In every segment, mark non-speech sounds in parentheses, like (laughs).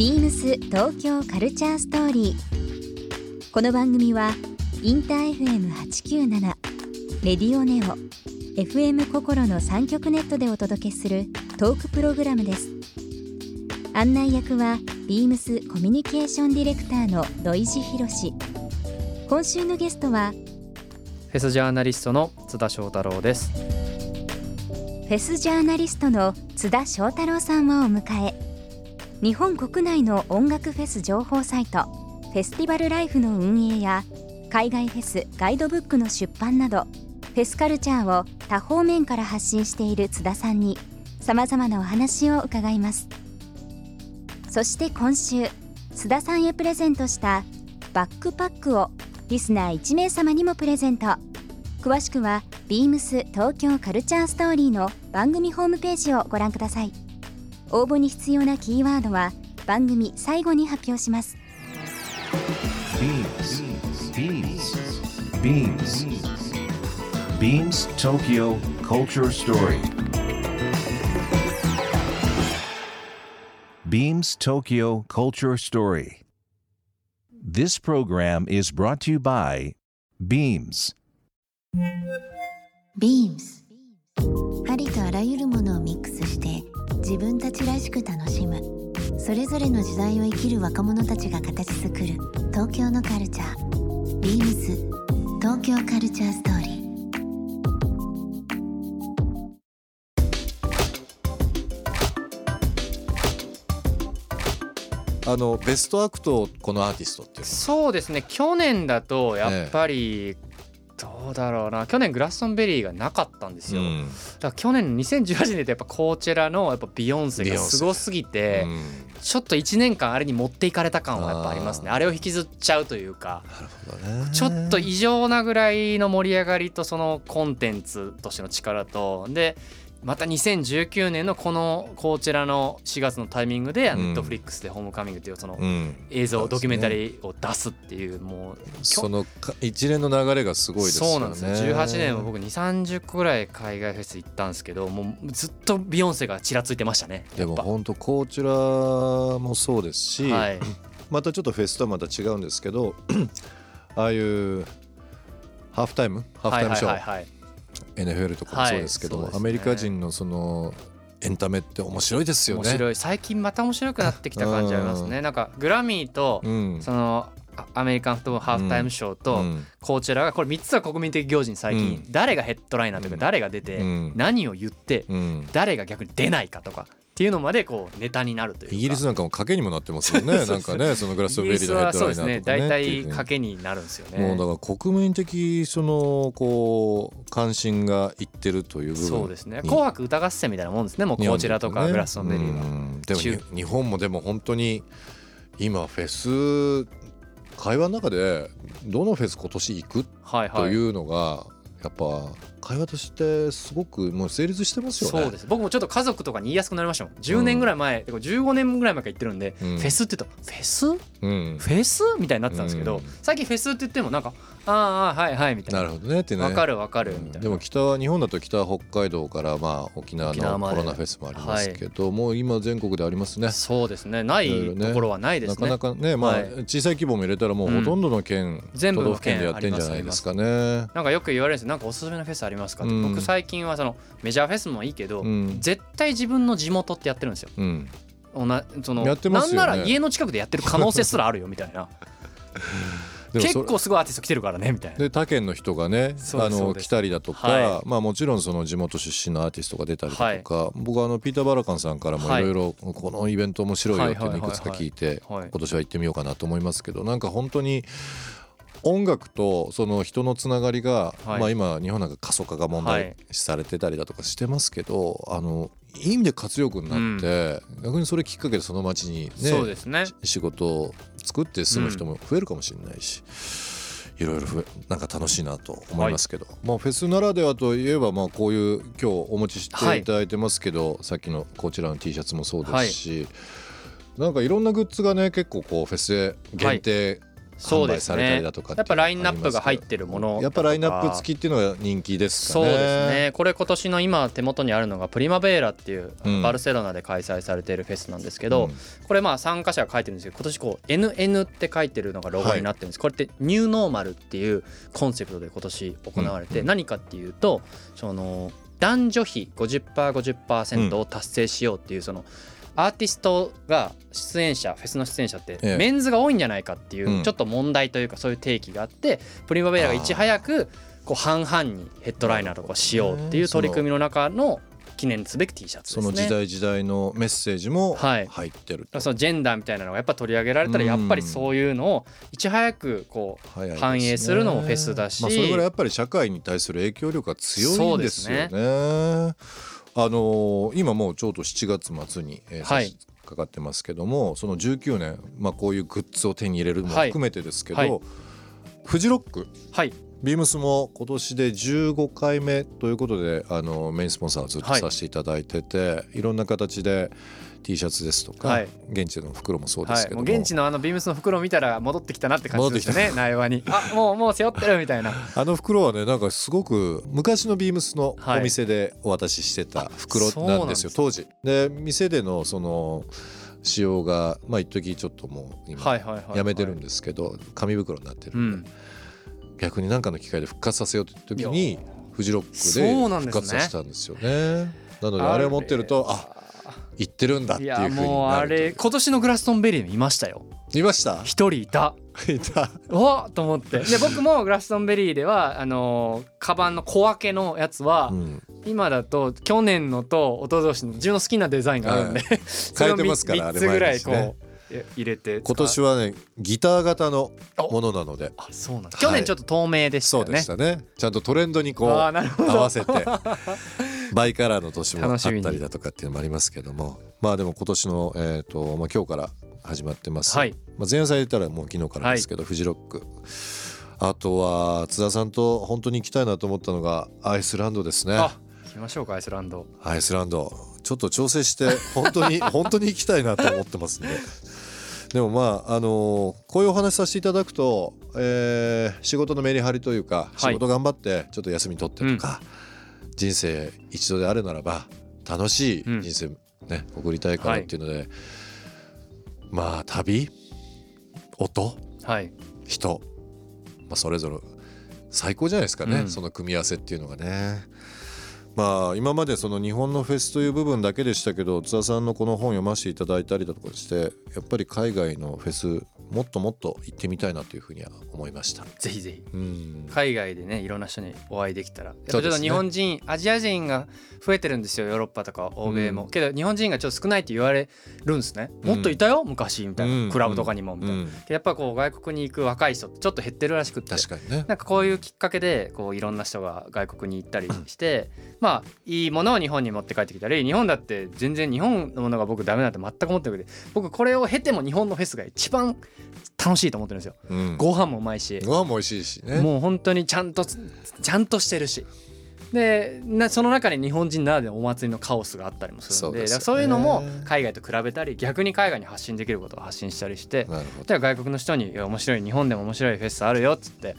ビームス東京カルチャーストーリー。この番組はインター FM897 レディオネオ FM 心の三極ネットでお届けするトークプログラムです。案内役はビームスコミュニケーションディレクターの土井博志。今週のゲストはフェスジャーナリストの津田翔太郎ですフェスジャーナリストの津田翔太郎さんをお迎え日本国内の音楽フェス情報サイトフェスティバルライフの運営や海外フェスガイドブックの出版などフェスカルチャーを多方面から発信している津田さんにさまざまなお話を伺います。そして今週津田さんへプレゼントしたバックパックをリスナー1名様にもプレゼント。詳しくは beams 東京カルチャーストーリーの番組ホームページをご覧ください。応募に必要なキーワードは番組最後に発表します beams beams beams beams tokyo culture story beams tokyo culture story this program is brought to you by beams beams ありとあらゆるものをミックスして自分たちらしく楽しむ。それぞれの時代を生きる若者たちが形作る東京のカルチャー。beams 東京カルチャーストーリー。あのベストアクトこのアーティストっていうのそうですね。去年だとやっぱり、どうだろうな。去年グラストンベリーがなかったんですよ、うん。だから去年2018年でやっぱコーチェラのやっぱビヨンセがすごすぎて、うん。ちょっと1年間あれに持っていかれた感はやっぱありますね。あれを引きずっちゃうというか。なるほどね。ちょっと異常なぐらいの盛り上がりとそのコンテンツとしての力と。でまた2019年のこのこちらの4月のタイミングでうん。ネットフリックスで「ホームカミング」っていうそのうん。映像、ドキュメンタリーを出すっていうもうそのか一連の流れがすごいですよね。そうなんですよ。18年も僕2 3 0個ぐらい海外フェス行ったんですけどもうずっとビヨンセがちらついてましたね。でも本当こちらもそうですし、ぱはい。(clears throat) またちょっとフェスとはまた違うんですけど (clears throat) ああいうハーフタイム？ハーフタイムショー、はいはいはいはい NFL とかもそうですけども、はいね。アメリカ人のそのエンタメって面白いですよね。面白い。最近また面白くなってきた感じありますね。なんかグラミーとうん。そのあアメリカンフットボールハーフタイムショーとうん。コーチェラがこれ3つは国民的行事に最近うん。誰がヘッドライナーとかうん。誰が出てうん。何を言ってうん。誰が逆に出ないかとかっていうのまでこうネタになるというか。イギリスなんかも賭けにもなってますよね。(laughs) なんかねそのグラストベリーのヘッドライナーとかね。大体賭けになるんですよね。もうだから国民的そのこう関心がいってるという部分そうですね。に紅白歌合戦みたいなもんですね。もうコーチェラとかグラストンベリーは。うん。でも日本もでも本当に今フェス会話の中でどのフェス今年行く？はいはい。というのがやっぱ会話としてすごくもう成立してますよね。そうです。僕もちょっと家族とかに言いやすくなりましたもん。10年ぐらい前、てか15年ぐらい前から言ってるんで、うん。フェスって言うとフェス？うん、フェス？みたいになってたんですけど、うん。最近フェスって言ってもなんかあーあーはいはいみたいな。なるほどねってね。わかるわかるみたいな。でも北は日本だと北は北海道からまあ沖縄のコロナフェスもありますけど、もう今全国でありますね。そうですね。ないところはないですね。なかなかね、まあ、はい。小さい規模も入れたらもうほとんどの県、全部の都道府県でやってんじゃないですかね。なんかよく言われるんですよ。なんかおすすめのフェスありますかって、うん。僕最近はそのメジャーフェスもいいけど、うん。絶対自分の地元ってやってるんですよ。うん、おなそのね。なんなら家の近くでやってる可能性すらあるよみたいな。(laughs) 結構すごいアーティスト来てるからねみたいな。で他県の人がねあの来たりだとか、はまあもちろんその地元出身のアーティストが出たりだとか、僕はあのピーター・バラカンさんからもはいいろい。ろこのイベント面白いよっていうのをいくつか聞いてはい。今年は行ってみようかなと思いますけどなんか本当に音楽とその人のつながりが、はい。まあ今日本なんか過疎化が問題視されてたりだとかしてますけど、あのいい意味で活力になって、逆にそれきっかけでその町にねそうですね。し仕事を作って住む人も増えるかもしれないし、いろいろふなんか楽しいなと思いますけど、まあフェスならではといえばまあこういう今日お持ちしていただいてますけど、さっきのこちらの T シャツもそうですし、なんかいろんなグッズがね結構こうフェスで限定販売されたりだとかやっぱラインナップが入ってるものやっぱラインナップ付きっていうのが人気ですかそうねですね。これ今年の今手元にあるのがプリマベーラっていううん。バルセロナで開催されているフェスなんですけど、うん。これまあ参加者が書いてるんですけど今年こう NN って書いてるのがロゴになってるんです、これってニューノーマルっていうコンセプトで今年行われて、うん。何かっていうとその男女比 50%50% を達成しようっていうそのアーティストが出演者フェスの出演者ってええ。メンズが多いんじゃないかっていううん。ちょっと問題というかそういう提起があってプリマベーラがいち早くこう半々にヘッドライナーとかをしようっていう取り組みの中の記念すべき T シャツですね。その時代時代のメッセージもはい。入ってると、そのジェンダーみたいなのがやっぱ取り上げられたらうん。やっぱりそういうのをいち早くこう反映するのもフェスだし。まあ、それぐらいやっぱり社会に対する影響力が強いんですよね。そうあのー今もうちょうど7月末に、えーはい。かかってますけどもその19年、まあ、こういうグッズを手に入れるのも含めてですけど、はいはいフジロックはいビームスも今年で15回目ということであのメインスポンサーをずっとさせていただいてて、い、ろんな形で T シャツですとか、はい。現地での袋もそうですはい、けども,、もう現地のあのビームスの袋を見たら戻ってきたなって感じですよね内輪に。(laughs) あもうもう背負ってるみたいな。あの袋はねなんかすごく昔のビームスのはい。お店でお渡ししてた袋なんですなんです。よ、当時。で店でのその使用がまあ一時ちょっともう今はいはいはいはい。やめてるんですけど紙袋になってるうん。んで、逆に何かの機会で復活させようって時いにや。フジロックで復活させたんですよね。なのであれを持ってるとあ行ってるんだっていいうふうにやもうあれ今年のグラストンベリー見ましたよ。見ました？一人いた。(laughs) いた。おっと思って。で僕もグラストンベリーではあのーカバンの小分けのやつは、うん。今だと去年のと一昨年の自分の好きなデザインがあるんで、(laughs) それを変えてますからあ3れつぐらいこう、入れて今年ははねギター型のものなので。あそうなんだ。はい。去年ちょっと透明でしたよね、そうでしたね。ちゃんとトレンドにこう合わせて (laughs) バイカラーの年もあったりだとかっていうのもありますけどもまあでも今年の、えーとまあ、今日から始まってます、はい。まあ、前夜祭で言ったらもう昨日からですけど、フジロック。あとは津田さんと本当に行きたいなと思ったのがアイスランドですね。あ行きましょうかアイスランド。アイスランド。ちょっと調整して本当に本当に行きたいなと思ってますんででもまああのこういうお話しさせていただくと、えー仕事のメリハリというかい。仕事頑張ってちょっと休み取ってとか、人生一度であるならば楽しいうん。人生ね、送りたいからっていうので、まあ旅？音？はい。人、まあ、それぞれ最高じゃないですかね、うん。その組み合わせっていうのがね。まあ今までその日本のフェスという部分だけでしたけど津田さんのこの本読ませていただいたりだとかしてやっぱり海外のフェスもっともっと行ってみたいなというふうには思いました。ぜひぜひ。うん。海外でねいろんな人にお会いできたらちょっと日本人、アジア人が増えてるんですよヨーロッパとか欧米も、うん。けど日本人がちょっと少ないって言われるんですね、もっといたよ昔みたいな、うん。クラブとかにもみたいな、やっぱこう外国に行く若い人ってちょっと減ってるらしくって。確かにね。なんかこういうきっかけでこういろんな人が外国に行ったりしてまあいいものを日本に持って帰ってきたり日本だって全然日本のものが僕ダメだって全く思ってなくて。僕これを経ても日本のフェスが一番楽しいと思ってるんですよ。うん、ご飯もうまいし。ご飯も美味しいしね。もう本当にちゃんとちゃんとしてるし。でなその中に日本人ならではお祭りのカオスがあったりもするのでそうね。そういうのも海外と比べたり逆に海外に発信できることを発信したりしてなるほど。で外国の人に面白い日本でも面白いフェスあるよっつって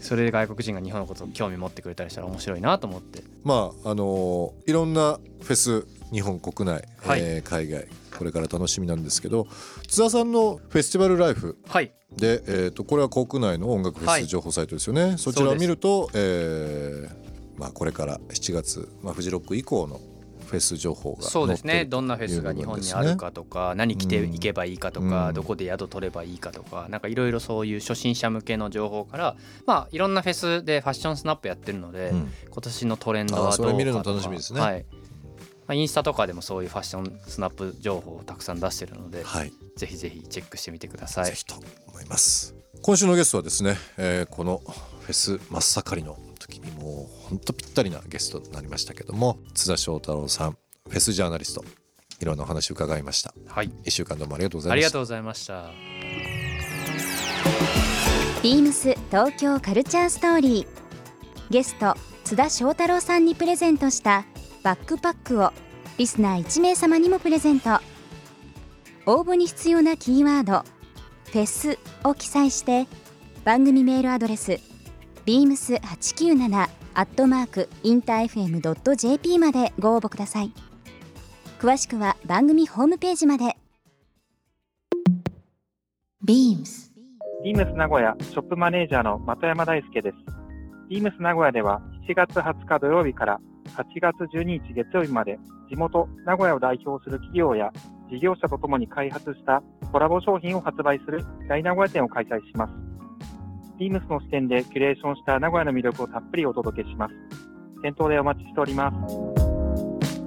それで外国人が日本のことを興味持ってくれたりしたら面白いなと思って。まああのーいろんなフェス日本国内、はい。えー海外これから楽しみなんですけど津田さんのフェスティバルライフはい。で、えー、とこれは国内の音楽フェはいス情報サイトですよね、そちらを見ると、えーまあ、これから7月、まあ、フジロック以降のフェス情報がそうですね。どんなフェスが日本にあるかとか何着ていけばいいかとか、うん。どこで宿取ればいいかとかなんかいろいろそういう初心者向けの情報からまあいろんなフェスでファッションスナップやってるので、うん。今年のトレンドはどうかあーそれ見るのとか楽しみですね。はいまあ、インスタとかでもそういうファッションスナップ情報をたくさん出してるので、はい、ぜひぜひチェックしてみてください。ぜひと思います。今週のゲストはですね、えーこのフェス真っ盛りの時にもうほんとぴったりなゲストになりましたけども津田翔太郎さんフェスジャーナリストいろんなお話を伺いました。はい。一週間どうもありがとうございました。ありがとうございました。ビームス東京カルチャーストーリー。ゲスト津田翔太郎さんにプレゼントしたバックパックをリスナー1名様にもプレゼント。応募に必要なキーワード「フフェスを記載して番組メールアドレス beams897 アットマークインター FM.jp までご応募ください。詳しくは番組ホームページまで。beams ビームス名古屋ショップマネージャーの的山大輔です。ビームス名古屋では7月20日土曜日から8月12日月曜日まで地元名古屋を代表する企業や事業者とともに開発したコラボ商品を発売する大名古屋展を開催します。ビームスの視点でキュレーションした名古屋の魅力をたっぷりお届けします。店頭でお待ちしております。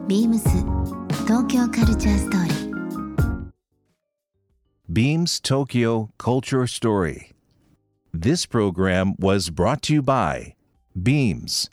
ビームス東京カルチャーストーリー Beams Tokyo Culture Story. This program was brought to you by Beams.